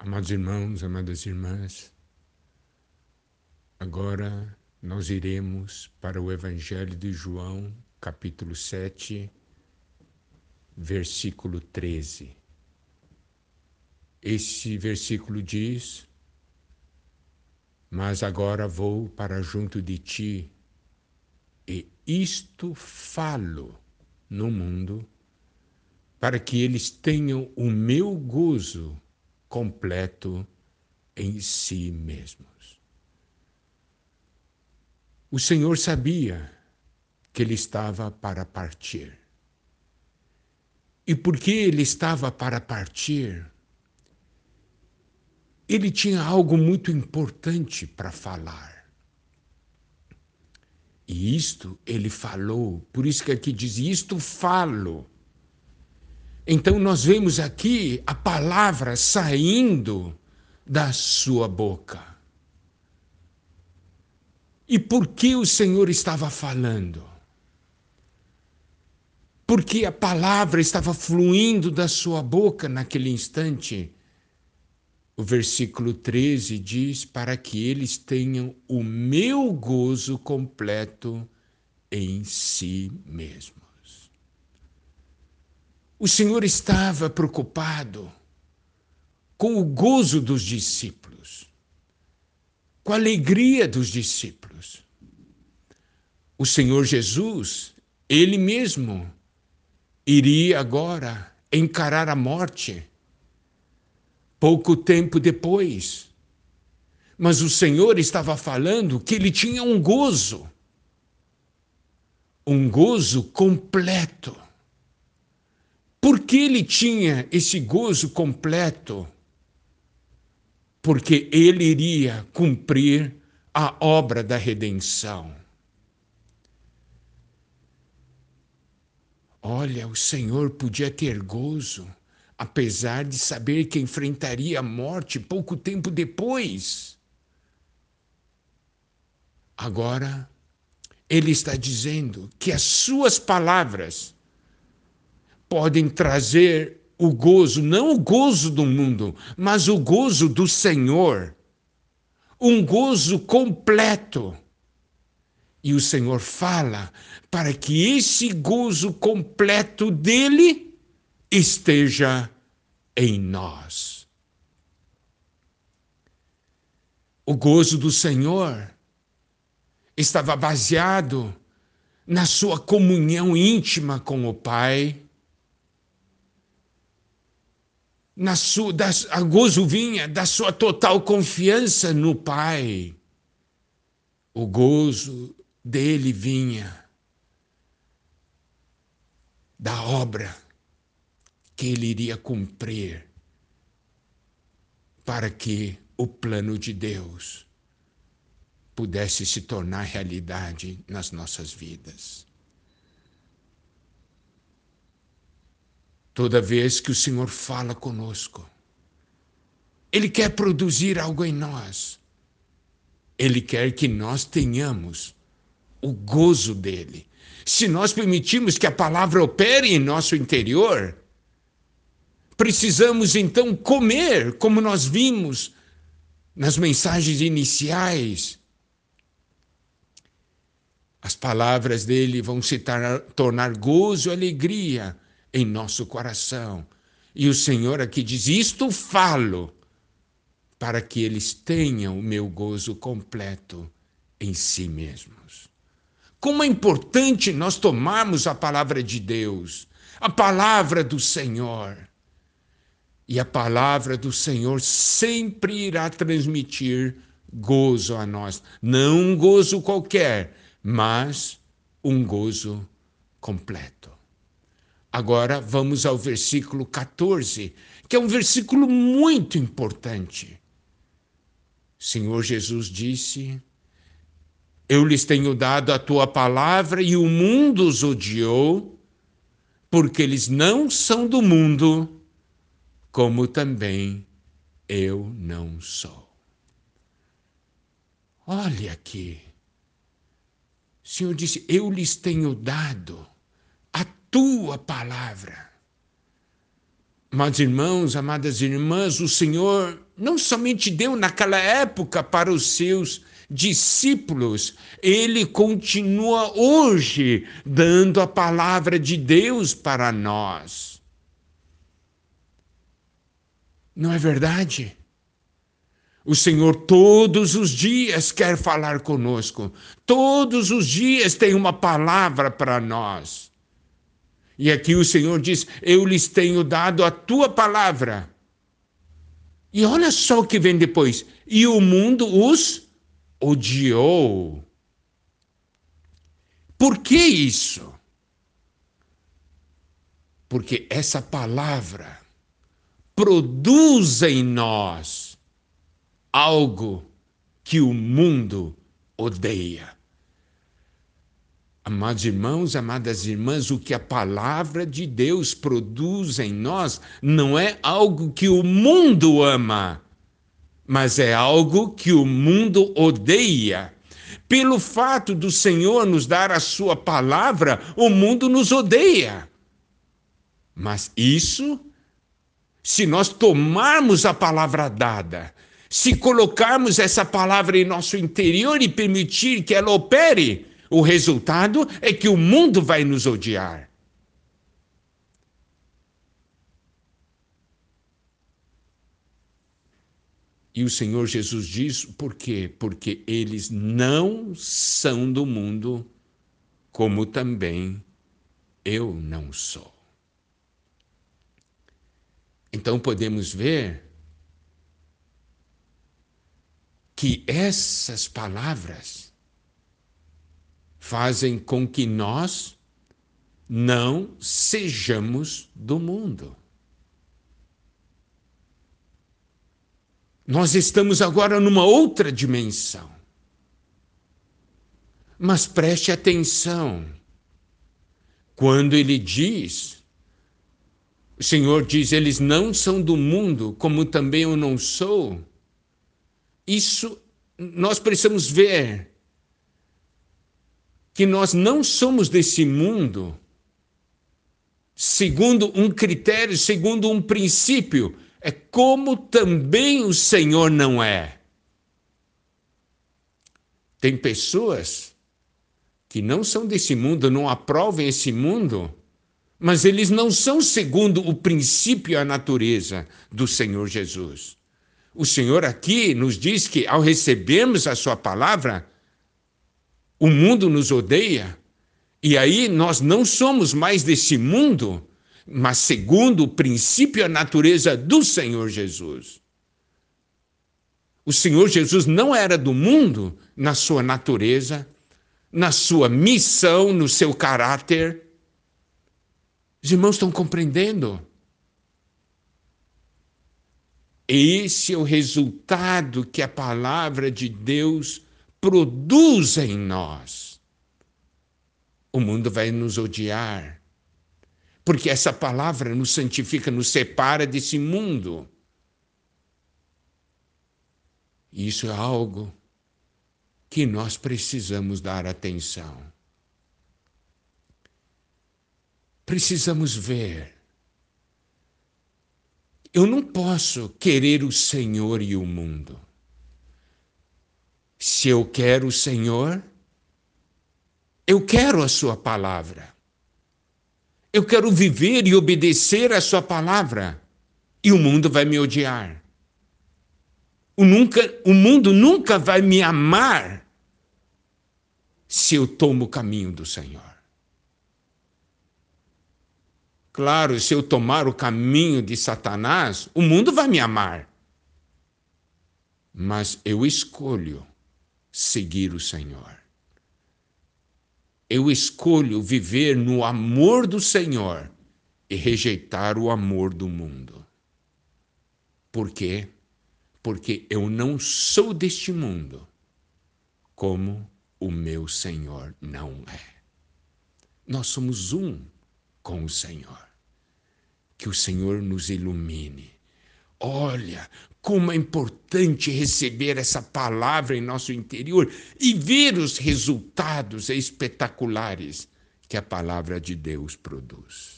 Amados irmãos, amadas irmãs, agora nós iremos para o Evangelho de João, capítulo 7, versículo 13. Esse versículo diz: Mas agora vou para junto de ti, e isto falo no mundo, para que eles tenham o meu gozo completo em si mesmos. O Senhor sabia que ele estava para partir. E porque ele estava para partir, ele tinha algo muito importante para falar. E isto ele falou, por isso que aqui diz: Isto falo então nós vemos aqui a palavra saindo da sua boca. E por que o Senhor estava falando? Porque a palavra estava fluindo da sua boca naquele instante. O versículo 13 diz: Para que eles tenham o meu gozo completo em si mesmo. O Senhor estava preocupado com o gozo dos discípulos, com a alegria dos discípulos. O Senhor Jesus, ele mesmo, iria agora encarar a morte, pouco tempo depois. Mas o Senhor estava falando que ele tinha um gozo, um gozo completo por que ele tinha esse gozo completo? Porque ele iria cumprir a obra da redenção. Olha, o Senhor podia ter gozo, apesar de saber que enfrentaria a morte pouco tempo depois. Agora, ele está dizendo que as suas palavras podem trazer o gozo, não o gozo do mundo, mas o gozo do Senhor. Um gozo completo. E o Senhor fala para que esse gozo completo dele esteja em nós. O gozo do Senhor estava baseado na sua comunhão íntima com o Pai na sua, da, a gozo vinha da sua total confiança no Pai. O gozo dele vinha da obra que ele iria cumprir para que o plano de Deus pudesse se tornar realidade nas nossas vidas. Toda vez que o Senhor fala conosco, Ele quer produzir algo em nós. Ele quer que nós tenhamos o gozo dele. Se nós permitirmos que a palavra opere em nosso interior, precisamos então comer, como nós vimos nas mensagens iniciais. As palavras dele vão se tornar gozo e alegria em nosso coração. E o Senhor aqui diz: Isto falo, para que eles tenham o meu gozo completo em si mesmos. Como é importante nós tomarmos a palavra de Deus, a palavra do Senhor. E a palavra do Senhor sempre irá transmitir gozo a nós. Não um gozo qualquer, mas um gozo completo. Agora vamos ao versículo 14, que é um versículo muito importante. Senhor Jesus disse: Eu lhes tenho dado a tua palavra e o mundo os odiou, porque eles não são do mundo, como também eu não sou. Olha aqui. O Senhor disse: Eu lhes tenho dado tua palavra. Amados irmãos, amadas irmãs, o Senhor não somente deu naquela época para os seus discípulos, ele continua hoje dando a palavra de Deus para nós. Não é verdade? O Senhor todos os dias quer falar conosco, todos os dias tem uma palavra para nós. E aqui o Senhor diz: Eu lhes tenho dado a tua palavra. E olha só o que vem depois: E o mundo os odiou. Por que isso? Porque essa palavra produz em nós algo que o mundo odeia. Amados irmãos, amadas irmãs, o que a palavra de Deus produz em nós não é algo que o mundo ama mas é algo que o mundo odeia. Pelo fato do Senhor nos dar a sua palavra, o mundo nos odeia. Mas isso, se nós tomarmos a palavra dada, se colocarmos essa palavra em nosso interior e permitir que ela opere, o resultado é que o mundo vai nos odiar. E o Senhor Jesus diz por quê? Porque eles não são do mundo, como também eu não sou. Então podemos ver que essas palavras fazem com que nós não sejamos do mundo. Nós estamos agora numa outra dimensão. Mas preste atenção. Quando ele diz, o Senhor diz: eles não são do mundo, como também eu não sou. Isso nós precisamos ver que nós não somos desse mundo segundo um critério, segundo um princípio é como também o Senhor não é. Tem pessoas que não são desse mundo, não aprovam esse mundo, mas eles não são segundo o princípio e a natureza do Senhor Jesus. O Senhor aqui nos diz que ao recebermos a Sua palavra, o mundo nos odeia, e aí nós não somos mais desse mundo, mas segundo o princípio e a natureza do Senhor Jesus. O Senhor Jesus não era do mundo na sua natureza, na sua missão, no seu caráter. Os irmãos estão compreendendo? Esse é o resultado que a palavra de Deus produz em nós. O mundo vai nos odiar porque essa palavra nos santifica, nos separa desse mundo. Isso é algo que nós precisamos dar atenção. Precisamos ver. Eu não posso querer o Senhor e o mundo. Se eu quero o Senhor, eu quero a Sua palavra. Eu quero viver e obedecer a Sua palavra. E o mundo vai me odiar. O, nunca, o mundo nunca vai me amar se eu tomo o caminho do Senhor. Claro, se eu tomar o caminho de Satanás, o mundo vai me amar. Mas eu escolho seguir o Senhor eu escolho viver no amor do Senhor e rejeitar o amor do mundo. Por quê? Porque eu não sou deste mundo, como o meu Senhor não é. Nós somos um com o Senhor. Que o Senhor nos ilumine. Olha, como é importante receber essa palavra em nosso interior e ver os resultados espetaculares que a palavra de Deus produz.